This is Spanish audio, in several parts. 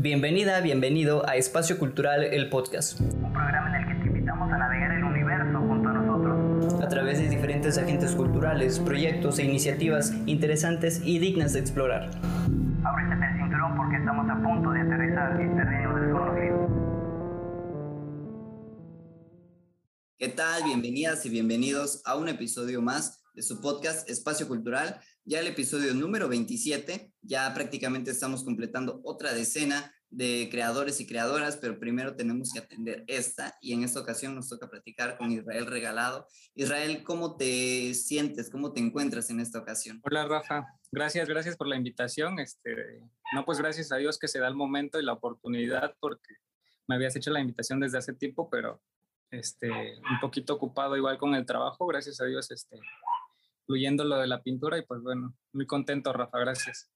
Bienvenida, bienvenido a Espacio Cultural, el podcast. Un programa en el que te invitamos a navegar el universo junto a nosotros. A través de diferentes agentes culturales, proyectos e iniciativas interesantes y dignas de explorar. Ábrete el cinturón porque estamos a punto de aterrizar en terreno desconocido. ¿Qué tal? Bienvenidas y bienvenidos a un episodio más de su podcast Espacio Cultural, ya el episodio número 27, ya prácticamente estamos completando otra decena de creadores y creadoras, pero primero tenemos que atender esta y en esta ocasión nos toca platicar con Israel Regalado. Israel, ¿cómo te sientes? ¿Cómo te encuentras en esta ocasión? Hola Rafa, gracias, gracias por la invitación. Este, no, pues gracias a Dios que se da el momento y la oportunidad porque me habías hecho la invitación desde hace tiempo, pero este, un poquito ocupado igual con el trabajo, gracias a Dios, este, fluyendo lo de la pintura y pues bueno, muy contento, Rafa, gracias.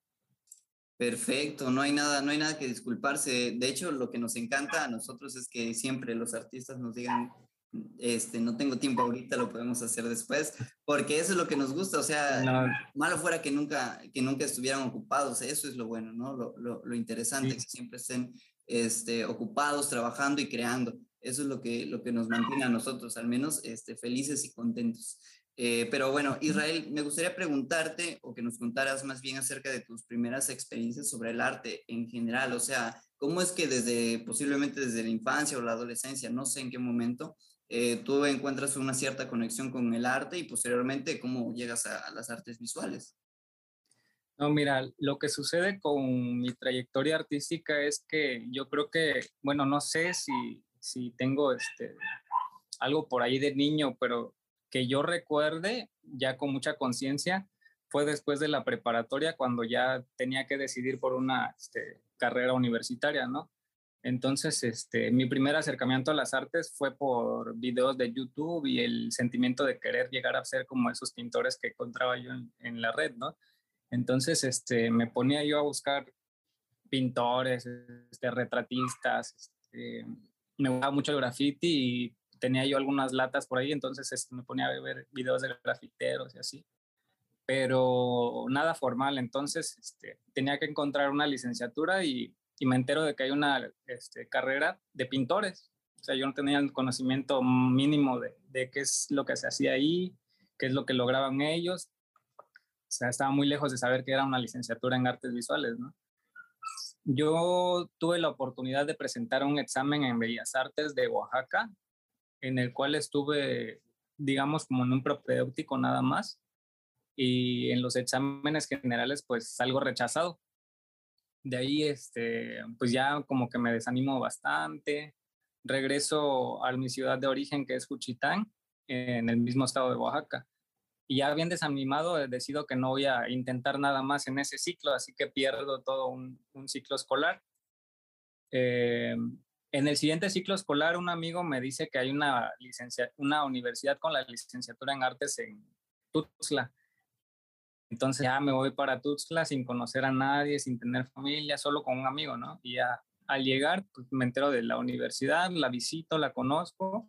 Perfecto, no hay nada, no hay nada que disculparse. De hecho, lo que nos encanta a nosotros es que siempre los artistas nos digan, este, no tengo tiempo ahorita, lo podemos hacer después, porque eso es lo que nos gusta. O sea, malo fuera que nunca, que nunca estuvieran ocupados. Eso es lo bueno, ¿no? Lo, lo, lo interesante, que siempre estén este, ocupados, trabajando y creando. Eso es lo que, lo que nos mantiene a nosotros, al menos, este, felices y contentos. Eh, pero bueno, Israel, me gustaría preguntarte o que nos contaras más bien acerca de tus primeras experiencias sobre el arte en general. O sea, ¿cómo es que desde, posiblemente desde la infancia o la adolescencia, no sé en qué momento, eh, tú encuentras una cierta conexión con el arte y posteriormente cómo llegas a, las artes visuales? No, mira, lo que sucede con mi trayectoria artística es que yo creo que, bueno, no sé si, si tengo este, algo por ahí de niño, pero que yo recuerde ya con mucha conciencia fue después de la preparatoria cuando ya tenía que decidir por una este, carrera universitaria, ¿no? Entonces, este, mi primer acercamiento a las artes fue por videos de YouTube y el sentimiento de querer llegar a ser como esos pintores que encontraba yo en, la red, ¿no? Entonces, este, me ponía yo a buscar pintores, este, retratistas, este, me gustaba mucho el graffiti y tenía yo algunas latas por ahí, entonces este, me ponía a ver videos de grafiteros y así, pero nada formal, entonces este, tenía que encontrar una licenciatura y, y, me entero de que hay una este, carrera de pintores, o sea, yo no tenía el conocimiento mínimo de, de qué es lo que se hacía ahí, qué es lo que lograban ellos, o sea, estaba muy lejos de saber que era una licenciatura en artes visuales, ¿no? Yo tuve la oportunidad de presentar un examen en Bellas Artes de Oaxaca en el cual estuve, digamos, como en un propedéutico nada más. Y en los exámenes generales, pues salgo rechazado. De ahí, este, pues ya como que me desanimo bastante. Regreso a mi ciudad de origen, que es Juchitán, en el mismo estado de Oaxaca. Y ya bien desanimado, decido que no voy a intentar nada más en ese ciclo, así que pierdo todo un, ciclo escolar. Eh, en el siguiente ciclo escolar, un amigo me dice que hay una, licencia, una universidad con la licenciatura en artes en Tuxtla. Entonces ya me voy para Tuxtla sin conocer a nadie, sin tener familia, solo con un amigo, ¿no? Y ya al llegar, pues, me entero de la universidad, la visito, la conozco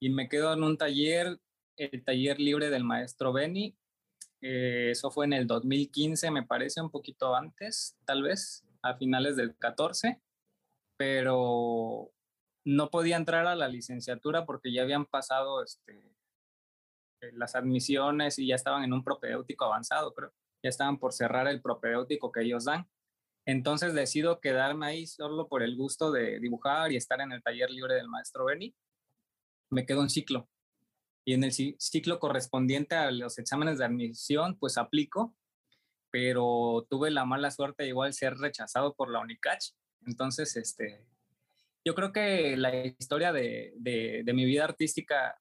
y me quedo en un taller, el taller libre del maestro Beni. Eh, eso fue en el 2015, me parece, un poquito antes, tal vez, a finales del 14 pero no podía entrar a la licenciatura porque ya habían pasado este, eh, las admisiones y ya estaban en un propedéutico avanzado, creo. Ya estaban por cerrar el propedéutico que ellos dan. Entonces decido quedarme ahí solo por el gusto de dibujar y estar en el taller libre del maestro Beni. Me quedo un ciclo. Y en el ciclo correspondiente a los exámenes de admisión, pues aplico, pero tuve la mala suerte de igual ser rechazado por la UNICACH entonces, este, yo creo que la historia de, de, mi vida artística,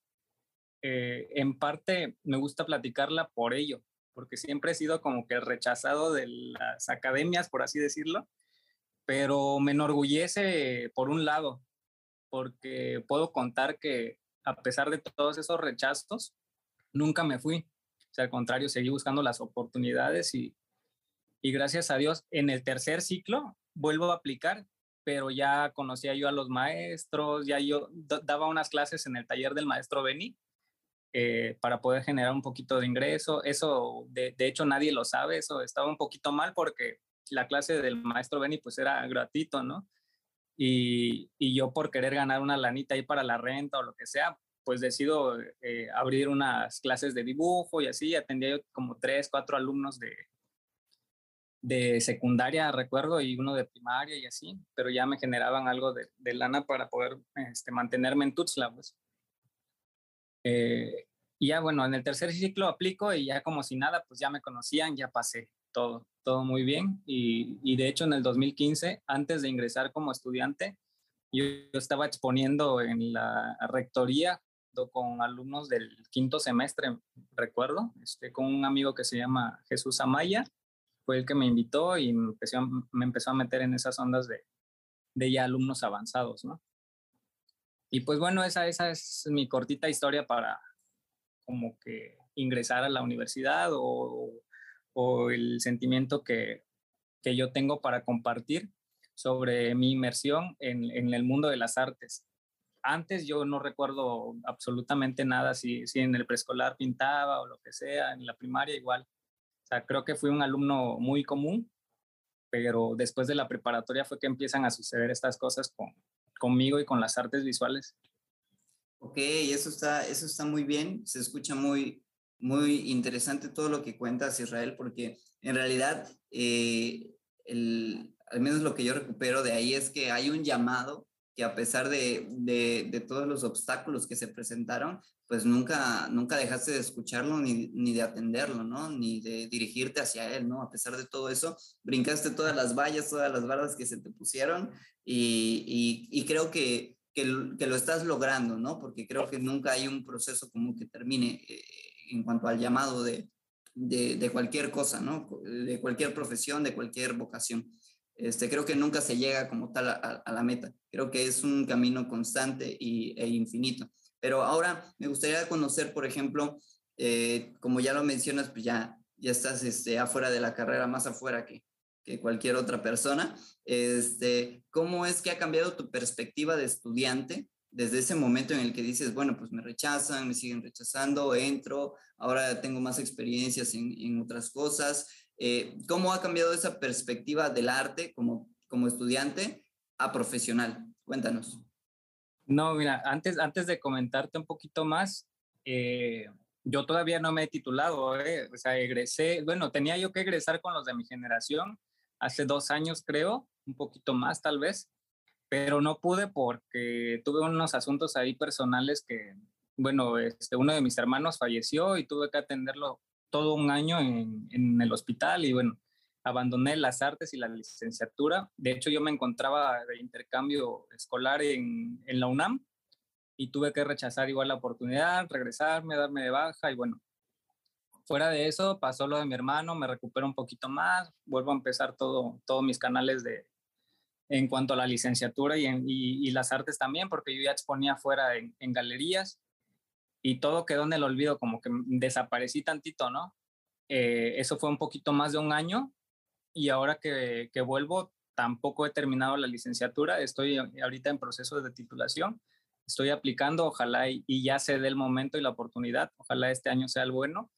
eh, en parte me gusta platicarla por ello, porque siempre he sido como que rechazado de las academias, por así decirlo, pero me enorgullece por un lado, porque puedo contar que a pesar de todos esos rechazos, nunca me fui. O sea, al contrario, seguí buscando las oportunidades y, y gracias a Dios, en el tercer ciclo vuelvo a aplicar, pero ya conocía yo a los maestros, ya yo daba unas clases en el taller del maestro Beni eh, para poder generar un poquito de ingreso. Eso, de, hecho, nadie lo sabe, eso estaba un poquito mal porque la clase del maestro Benny pues era gratuito, ¿no? Y, y, yo por querer ganar una lanita ahí para la renta o lo que sea, pues decido eh, abrir unas clases de dibujo y así, atendía yo como tres, cuatro alumnos de, de secundaria, recuerdo, y uno de primaria y así, pero ya me generaban algo de, lana para poder este, mantenerme en Tuxtla, pues. Eh, y ya bueno, en el tercer ciclo aplico y ya como si nada, pues ya me conocían, ya pasé todo, todo muy bien. Y, de hecho en el 2015, antes de ingresar como estudiante, yo, yo estaba exponiendo en la rectoría con alumnos del quinto semestre, recuerdo, este, con un amigo que se llama Jesús Amaya, fue el que me invitó y me empezó, a meter en esas ondas de, de ya alumnos avanzados, ¿no? Y pues bueno, esa, esa es mi cortita historia para como que ingresar a la universidad o, o el sentimiento que, que yo tengo para compartir sobre mi inmersión en, en, el mundo de las artes antes yo no recuerdo absolutamente nada, si, si en el preescolar pintaba o lo que sea, en la primaria igual. O sea, creo que fui un alumno muy común, pero después de la preparatoria fue que empiezan a suceder estas cosas con, conmigo y con las artes visuales. Ok, eso está, eso está muy bien, se escucha muy, muy interesante todo lo que cuentas, Israel, porque en realidad, eh, el, al menos lo que yo recupero de ahí es que hay un llamado que a pesar de, de, todos los obstáculos que se presentaron, pues nunca, nunca dejaste de escucharlo ni, ni, de atenderlo, ¿no? Ni de dirigirte hacia él, ¿no? A pesar de todo eso, brincaste todas las vallas, todas las barras que se te pusieron y, y, creo que, que, lo estás logrando, ¿no? Porque creo que nunca hay un proceso común que termine eh, en cuanto al llamado de, de, cualquier cosa, ¿no? De cualquier profesión, de cualquier vocación. Este, creo que nunca se llega como tal a, a, la meta. Creo que es un camino constante y, e infinito. Pero ahora me gustaría conocer, por ejemplo, eh, como ya lo mencionas, pues ya, ya estás este, afuera de la carrera, más afuera que, que cualquier otra persona. Este, ¿Cómo es que ha cambiado tu perspectiva de estudiante desde ese momento en el que dices, bueno, pues me rechazan, me siguen rechazando, entro, ahora tengo más experiencias en, en otras cosas? Eh, ¿Cómo ha cambiado esa perspectiva del arte como, como estudiante a profesional? Cuéntanos. No, mira, antes, antes de comentarte un poquito más, eh, yo todavía no me he titulado, eh, o sea, egresé, bueno, tenía yo que egresar con los de mi generación hace dos años, creo, un poquito más tal vez, pero no pude porque tuve unos asuntos ahí personales que, bueno, este, uno de mis hermanos falleció y tuve que atenderlo todo un año en, en, el hospital y bueno, abandoné las artes y la licenciatura. De hecho, yo me encontraba de intercambio escolar en, en la UNAM y tuve que rechazar igual la oportunidad, regresarme, darme de baja y bueno, fuera de eso pasó lo de mi hermano, me recupero un poquito más, vuelvo a empezar todo, todos mis canales de, en cuanto a la licenciatura y, en, y, y, las artes también, porque yo ya exponía fuera en, en galerías y todo quedó en el olvido, como que desaparecí tantito, ¿no? Eh, eso fue un poquito más de un año y ahora que, que, vuelvo tampoco he terminado la licenciatura, estoy ahorita en proceso de titulación, estoy aplicando, ojalá y, y ya se dé el momento y la oportunidad, ojalá este año sea el bueno,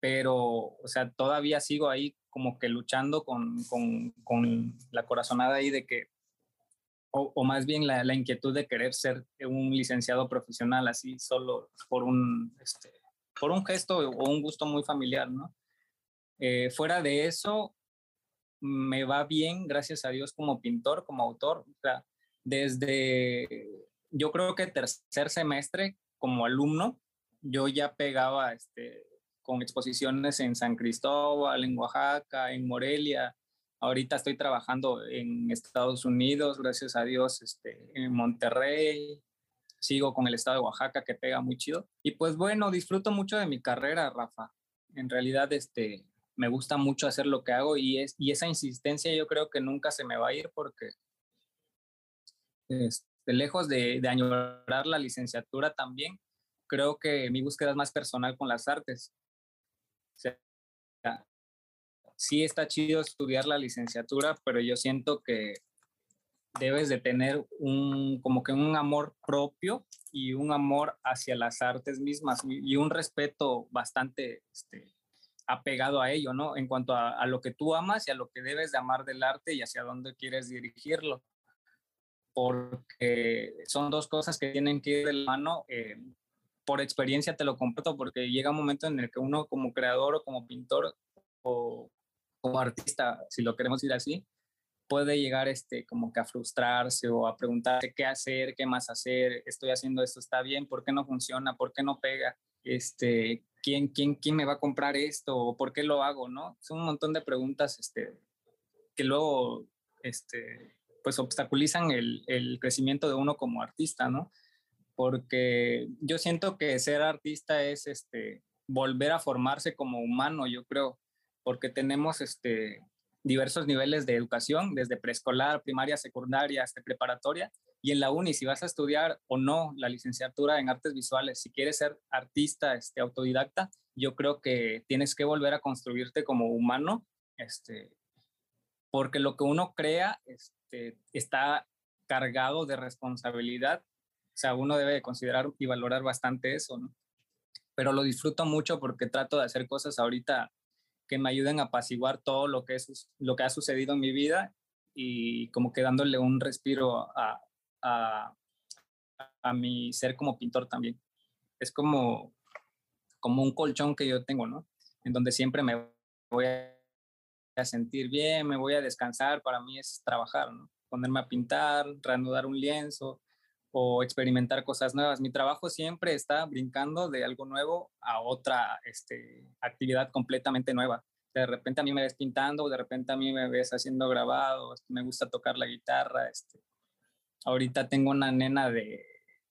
pero, o sea, todavía sigo ahí como que luchando con, con, con la corazonada ahí de que o, o, más bien la, la, inquietud de querer ser un licenciado profesional así solo por un, este, por un gesto o un gusto muy familiar, ¿no? Eh, fuera de eso, me va bien, gracias a Dios, como pintor, como autor. Desde, yo creo que tercer semestre, como alumno, yo ya pegaba este, con exposiciones en San Cristóbal, en Oaxaca, en Morelia, Ahorita estoy trabajando en Estados Unidos, gracias a Dios, este, en Monterrey. Sigo con el estado de Oaxaca que pega muy chido. Y pues bueno, disfruto mucho de mi carrera, Rafa. En realidad, este, me gusta mucho hacer lo que hago y, es, y esa insistencia yo creo que nunca se me va a ir porque este, lejos de, de añorar la licenciatura también, creo que mi búsqueda es más personal con las artes. O sea, sí está chido estudiar la licenciatura, pero yo siento que debes de tener un, como que un amor propio y un amor hacia las artes mismas y un respeto bastante este, apegado a ello, ¿no? En cuanto a, lo que tú amas y a lo que debes de amar del arte y hacia dónde quieres dirigirlo. Porque son dos cosas que tienen que ir de la mano. Eh, por experiencia te lo comparto, porque llega un momento en el que uno como creador o como pintor o como artista, si lo queremos decir así, puede llegar este, como que a frustrarse o a preguntarse qué hacer, qué más hacer, estoy haciendo esto, está bien, ¿por qué no funciona? ¿Por qué no pega? Este, ¿quién, quién, quién me va a comprar esto? ¿O por qué lo hago? ¿no? Son un montón de preguntas este, que luego este, pues obstaculizan el, el crecimiento de uno como artista, ¿no? Porque yo siento que ser artista es este, volver a formarse como humano, yo creo, porque tenemos este, diversos niveles de educación, desde preescolar, primaria, secundaria, hasta preparatoria. Y en la uni, si vas a estudiar o no la licenciatura en artes visuales, si quieres ser artista este, autodidacta, yo creo que tienes que volver a construirte como humano, este, porque lo que uno crea este, está cargado de responsabilidad. O sea, uno debe considerar y valorar bastante eso. Pero lo disfruto mucho porque trato de hacer cosas ahorita que me ayuden a apaciguar todo lo que, es, lo que ha sucedido en mi vida y como que dándole un respiro a, a, a mi ser como pintor también. Es como, como un colchón que yo tengo, ¿no? En donde siempre me voy a sentir bien, me voy a descansar, para mí es trabajar, ¿no? Ponerme a pintar, reanudar un lienzo o experimentar cosas nuevas. Mi trabajo siempre está brincando de algo nuevo a otra este, actividad completamente nueva. De repente a mí me ves pintando, de repente a mí me ves haciendo grabados, me gusta tocar la guitarra. Este. Ahorita tengo una nena de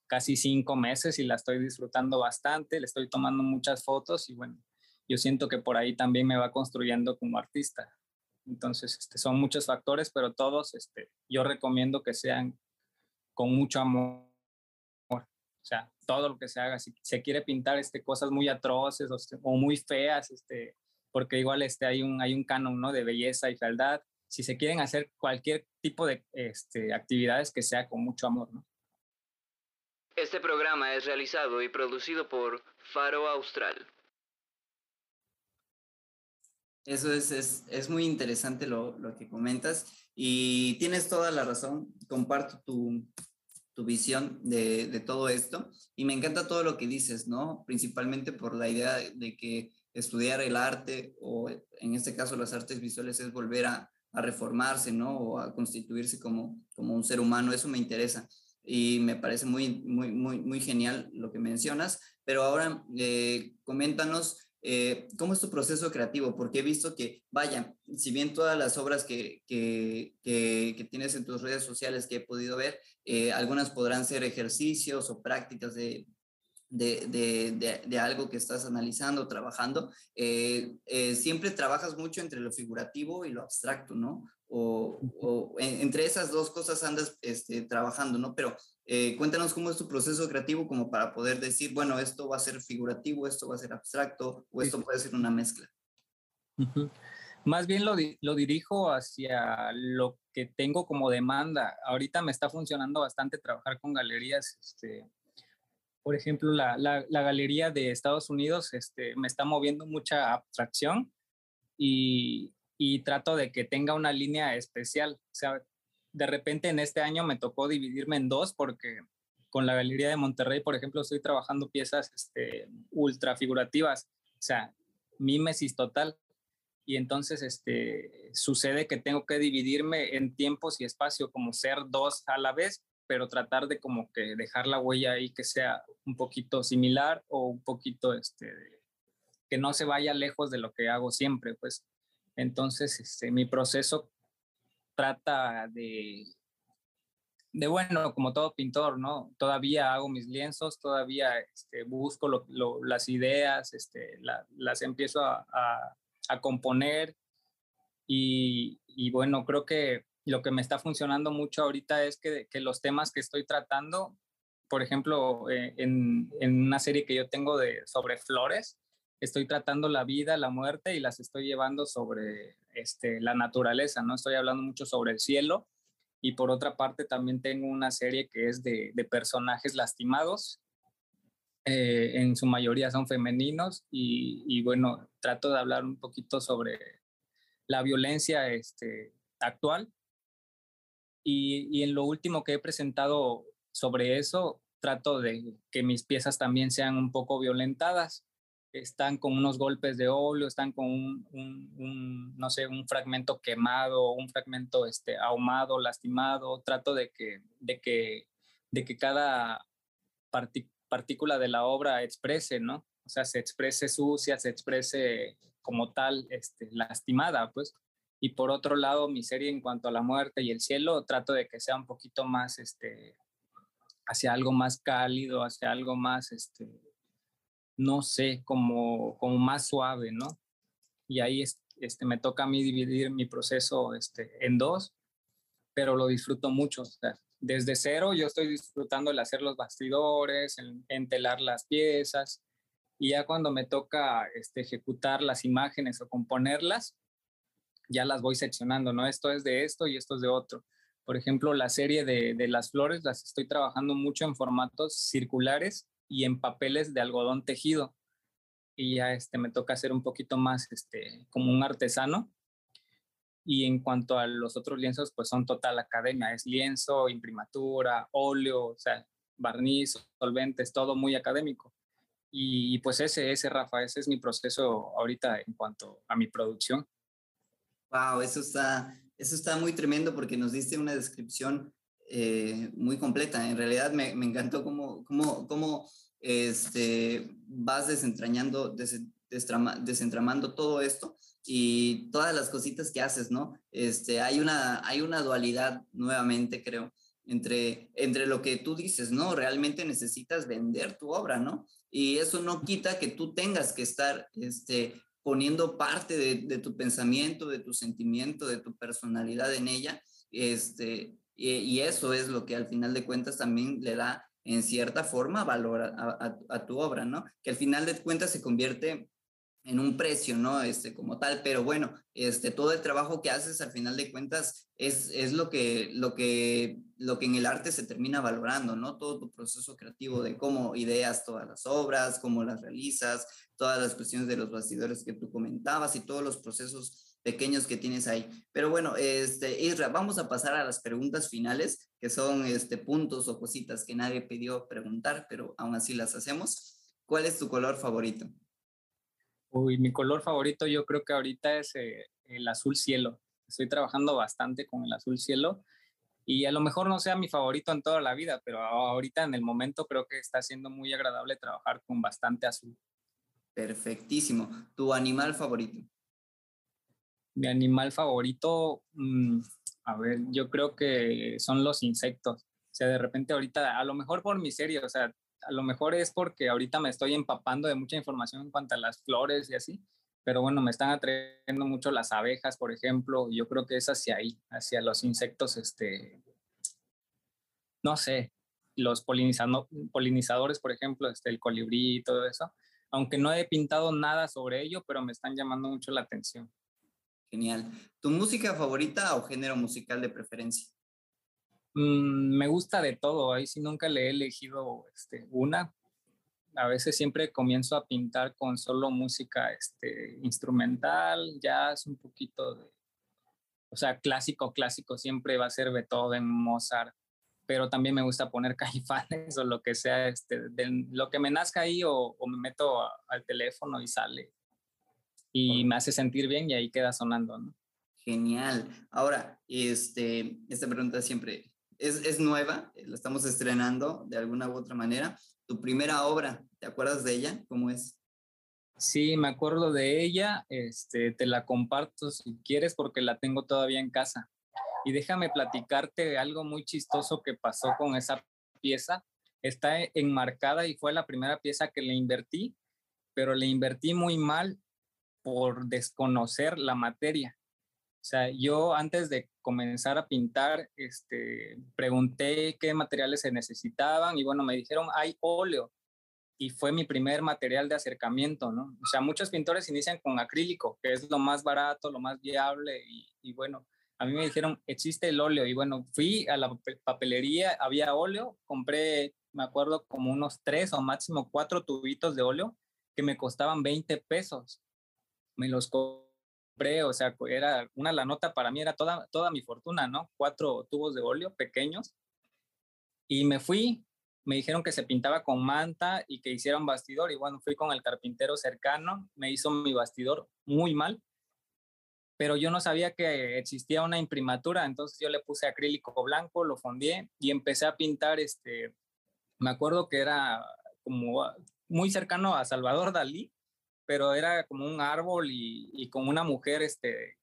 casi cinco meses y la estoy disfrutando bastante, le estoy tomando muchas fotos y bueno, yo siento que por ahí también me va construyendo como artista. Entonces, este, son muchos factores, pero todos, este, yo recomiendo que sean con mucho amor. O sea, todo lo que se haga, si se quiere pintar este, cosas muy atroces o, muy feas, este, porque igual este, hay, un, hay un canon ¿no? de belleza y fealdad, si se quieren hacer cualquier tipo de este, actividades que sea con mucho amor. ¿no? Este programa es realizado y producido por Faro Austral. Eso es, es, es muy interesante lo, lo, que comentas y tienes toda la razón. Comparto tu, tu visión de, de, todo esto y me encanta todo lo que dices, ¿no? Principalmente por la idea de que estudiar el arte o en este caso las artes visuales es volver a, a reformarse, ¿no? O a constituirse como, como un ser humano. Eso me interesa y me parece muy, muy, muy, muy genial lo que mencionas. Pero ahora eh, coméntanos eh, ¿Cómo es tu proceso creativo? Porque he visto que, vaya, si bien todas las obras que, que, que, tienes en tus redes sociales que he podido ver, eh, algunas podrán ser ejercicios o prácticas de, de, de, de, algo que estás analizando, trabajando, eh, siempre trabajas mucho entre lo figurativo y lo abstracto, ¿no? O, o entre esas dos cosas andas este, trabajando, ¿no? Pero eh, cuéntanos cómo es tu proceso creativo como para poder decir, bueno, esto va a ser figurativo, esto va a ser abstracto o esto puede ser una mezcla. Más bien lo, lo, dirijo hacia lo que tengo como demanda. Ahorita me está funcionando bastante trabajar con galerías. Este, por ejemplo, la, la, galería de Estados Unidos este, me está moviendo mucha abstracción y, y trato de que tenga una línea especial. O sea, de repente en este año me tocó dividirme en dos porque con la Galería de Monterrey, por ejemplo, estoy trabajando piezas este, ultra figurativas, o sea, mímesis total. Y entonces este, sucede que tengo que dividirme en tiempos y espacio, como ser dos a la vez, pero tratar de como que dejar la huella ahí que sea un poquito similar o un poquito, este, que no se vaya lejos de lo que hago siempre, pues. Entonces, este, mi proceso trata de, de, bueno, como todo pintor, ¿no? Todavía hago mis lienzos, todavía este, busco las ideas, este, las empiezo a, a, componer y, y, bueno, creo que lo que me está funcionando mucho ahorita es que, que los temas que estoy tratando, por ejemplo, eh, en, en, una serie que yo tengo de, sobre flores, estoy tratando la vida, la muerte y las estoy llevando sobre este, la naturaleza, ¿no? Estoy hablando mucho sobre el cielo y por otra parte también tengo una serie que es de, de personajes lastimados eh, en su mayoría son femeninos y, y, bueno, trato de hablar un poquito sobre la violencia este, actual. Y, en lo último que he presentado sobre eso, trato de que mis piezas también sean un poco violentadas. Están con unos golpes de óleo, están con un, un, no sé, un fragmento quemado, un fragmento este, ahumado, lastimado. Trato de que, de que, de que cada partícula de la obra exprese, ¿no? O sea, se exprese sucia, se exprese como tal, este, lastimada, pues. Y por otro lado, mi serie en cuanto a la muerte y el cielo, trato de que sea un poquito más, este, hacia algo más cálido, hacia algo más, este, no sé, como, como más suave, ¿no? Y ahí este, me toca a mí dividir mi proceso este, en dos, pero lo disfruto mucho. O sea, desde cero yo estoy disfrutando el hacer los bastidores, el entelar las piezas, y ya cuando me toca este, ejecutar las imágenes o componerlas, ya las voy seccionando, ¿no? Esto es de esto y esto es de otro. Por ejemplo, la serie de, de, las flores las estoy trabajando mucho en formatos circulares y en papeles de algodón tejido. Y ya este, me toca hacer un poquito más este, como un artesano. Y en cuanto a los otros lienzos, pues son total academia. Es lienzo, imprimatura, óleo, o sea, barniz, solventes, todo muy académico. Y, y pues ese, ese, Rafa, ese es mi proceso ahorita en cuanto a mi producción. Wow, eso está, eso está muy tremendo porque nos diste una descripción eh, muy completa. En realidad me, me encantó cómo, cómo, cómo este, vas desentrañando, des, destrama, desentramando todo esto y todas las cositas que haces, ¿no? Este, hay, una, hay una dualidad nuevamente, creo, entre, entre lo que tú dices, ¿no? Realmente necesitas vender tu obra, ¿no? Y eso no quita que tú tengas que estar este, poniendo parte de, tu pensamiento, de tu sentimiento, de tu personalidad en ella. Este, y, eso es lo que al final de cuentas también le da en cierta forma valor a, tu obra, ¿no? Que al final de cuentas se convierte en un precio, ¿no? Este, como tal, pero bueno, este, todo el trabajo que haces al final de cuentas es, es lo, que, lo, que, lo que en el arte se termina valorando, ¿no? Todo tu proceso creativo de cómo ideas todas las obras, cómo las realizas, todas las cuestiones de los bastidores que tú comentabas y todos los procesos pequeños que tienes ahí. Pero bueno, este, Isra, vamos a pasar a las preguntas finales, que son este, puntos o cositas que nadie pidió preguntar, pero aún así las hacemos. ¿Cuál es tu color favorito? Uy, mi color favorito yo creo que ahorita es eh, el azul cielo. Estoy trabajando bastante con el azul cielo y a lo mejor no sea mi favorito en toda la vida, pero ahorita en el momento creo que está siendo muy agradable trabajar con bastante azul. Perfectísimo. ¿Tu animal favorito? Mi animal favorito, mmm, a ver, yo creo que son los insectos. O sea, de repente ahorita, a lo mejor por mi serie, o sea, a lo mejor es porque ahorita me estoy empapando de mucha información en cuanto a las flores y así, pero bueno, me están atrayendo mucho las abejas, por ejemplo, y yo creo que es hacia ahí, hacia los insectos, este, no sé, los polinizadores, por ejemplo, este, el colibrí y todo eso, aunque no he pintado nada sobre ello, pero me están llamando mucho la atención. Genial. ¿Tu música favorita o género musical de preferencia? Mm, me gusta de todo, ahí sí nunca le he elegido este, una. A veces siempre comienzo a pintar con solo música este, instrumental, jazz, un poquito de, o sea, clásico, clásico siempre va a ser Beethoven, Mozart, pero también me gusta poner caifanes o lo que sea, este, de, lo que me nazca ahí o, o me meto a, al teléfono y sale y me hace sentir bien y ahí queda sonando, ¿no? Genial. Ahora, este, esta pregunta siempre es, es, nueva, la estamos estrenando de alguna u otra manera. Tu primera obra, ¿te acuerdas de ella? ¿Cómo es? Sí, me acuerdo de ella, este, te la comparto si quieres porque la tengo todavía en casa. Y déjame platicarte algo muy chistoso que pasó con esa pieza. Está enmarcada y fue la primera pieza que le invertí, pero le invertí muy mal por desconocer la materia. O sea, yo antes de comenzar a pintar, este, pregunté qué materiales se necesitaban y bueno, me dijeron, hay óleo. Y fue mi primer material de acercamiento, ¿no? O sea, muchos pintores inician con acrílico, que es lo más barato, lo más viable y, y bueno, a mí me dijeron, existe el óleo y bueno, fui a la papelería, había óleo, compré me acuerdo como unos tres o máximo cuatro tubitos de óleo que me costaban 20 pesos. Me los compré, o sea, era una la nota para mí, era toda, toda mi fortuna, ¿no? Cuatro tubos de óleo pequeños. Y me fui, me dijeron que se pintaba con manta y que hiciera un bastidor. Y bueno, fui con el carpintero cercano, me hizo mi bastidor muy mal, pero yo no sabía que existía una imprimatura, entonces yo le puse acrílico blanco, lo fondié y empecé a pintar, este, me acuerdo que era como muy cercano a Salvador Dalí, pero era como un árbol y, con una mujer, este,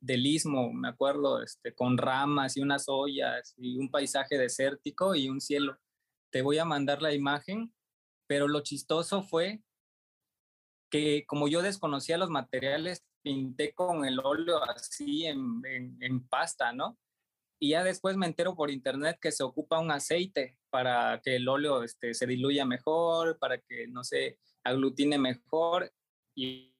del istmo, me acuerdo, este, con ramas y unas ollas y un paisaje desértico y un cielo. Te voy a mandar la imagen, pero lo chistoso fue que como yo desconocía los materiales, pinté con el óleo así en, en, pasta, ¿no? Y ya después me entero por internet que se ocupa un aceite para que el óleo este, se diluya mejor, para que, no se aglutine mejor. Y,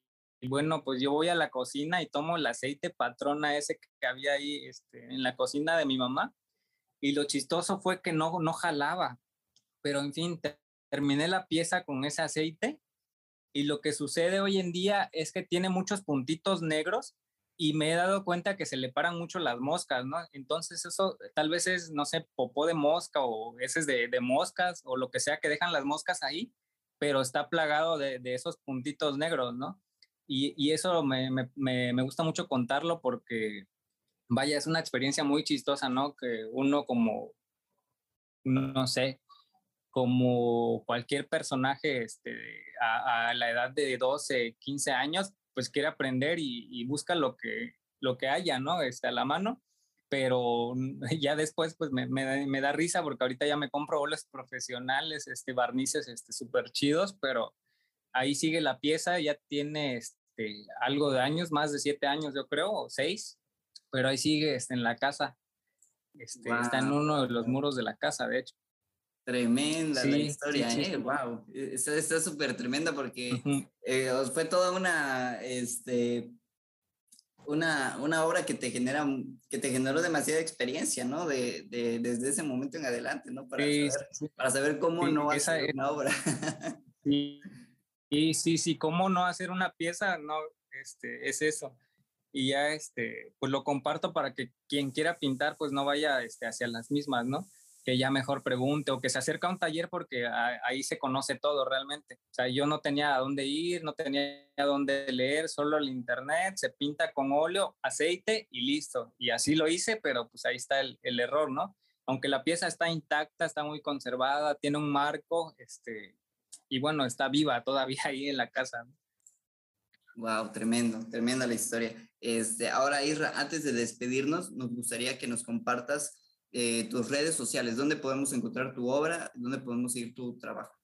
bueno, pues yo voy a la cocina y tomo el aceite patrona ese que había ahí este, en la cocina de mi mamá. Y lo chistoso fue que no, no jalaba. Pero en fin, terminé la pieza con ese aceite y lo que sucede hoy en día es que tiene muchos puntitos negros y me he dado cuenta que se le paran mucho las moscas, ¿no? Entonces eso tal vez es, no sé, popó de mosca o ese de, de moscas o lo que sea que dejan las moscas ahí, pero está plagado de, esos puntitos negros, ¿no? Y, eso me, gusta mucho contarlo porque, vaya, es una experiencia muy chistosa, ¿no? Que uno como, no sé, como cualquier personaje este, a, la edad de 12, 15 años, pues quiere aprender y, busca lo que, lo que haya, ¿no? Este, a la mano, pero ya después pues me, me, da risa porque ahorita ya me compro bolas profesionales, este, barnices este, súper chidos, pero ahí sigue la pieza, ya tiene este, algo de años, más de siete años yo creo, o seis, pero ahí sigue este, en la casa. Este, Está en uno de los muros de la casa, de hecho. Tremenda la historia, ¿eh? Wow. Está súper tremenda porque eh, fue toda una, este, una, una obra que te genera, que te generó demasiada experiencia, ¿no? De, de desde ese momento en adelante, ¿no? Para, saber, para saber cómo no hacer una obra. sí, sí, sí, cómo no hacer una pieza, no, este, es eso. Y ya, este, pues lo comparto para que quien quiera pintar, pues no vaya este, hacia las mismas, ¿no? Que ya mejor pregunte o que se acerque a un taller porque ahí se conoce todo realmente. O sea, yo no tenía a dónde ir, no tenía a dónde leer, solo el internet, se pinta con óleo, aceite y listo. Y así lo hice, pero pues ahí está el, error, ¿no? Aunque la pieza está intacta, está muy conservada, tiene un marco, este, y bueno, está viva todavía ahí en la casa. Wow, tremendo, tremenda la historia. Este, ahora, Isra, antes de despedirnos, nos gustaría que nos compartas eh, tus redes sociales, dónde podemos encontrar tu obra, dónde podemos seguir tu trabajo.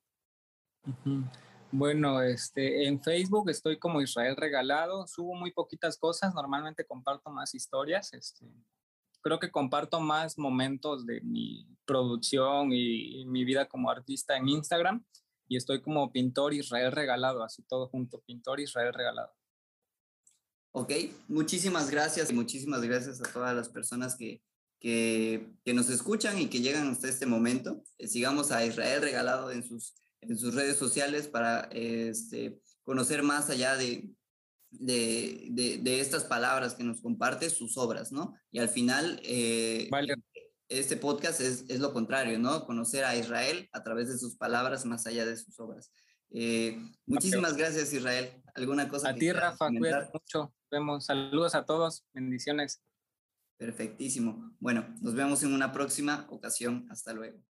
Bueno, este, en Facebook estoy como Israel Regalado, subo muy poquitas cosas, normalmente comparto más historias, este, creo que comparto más momentos de mi producción y, mi vida como artista en Instagram y estoy como pintor Israel Regalado, así todo junto, pintor Israel Regalado. Ok, muchísimas gracias y muchísimas gracias a todas las personas que, que, que, nos escuchan y que llegan hasta este momento. Eh, sigamos a Israel regalado en sus, en sus redes sociales para este, conocer más allá de, de, de, estas palabras que nos comparte, sus obras, ¿no? Y al final, eh, este podcast es, es, lo contrario, ¿no? Conocer a Israel a través de sus palabras más allá de sus obras. Eh, muchísimas gracias, Israel. ¿Alguna cosa? A ti, Rafa, cuídate mucho. Vemos. Saludos a todos. Bendiciones. Perfectísimo. Bueno, nos vemos en una próxima ocasión. Hasta luego.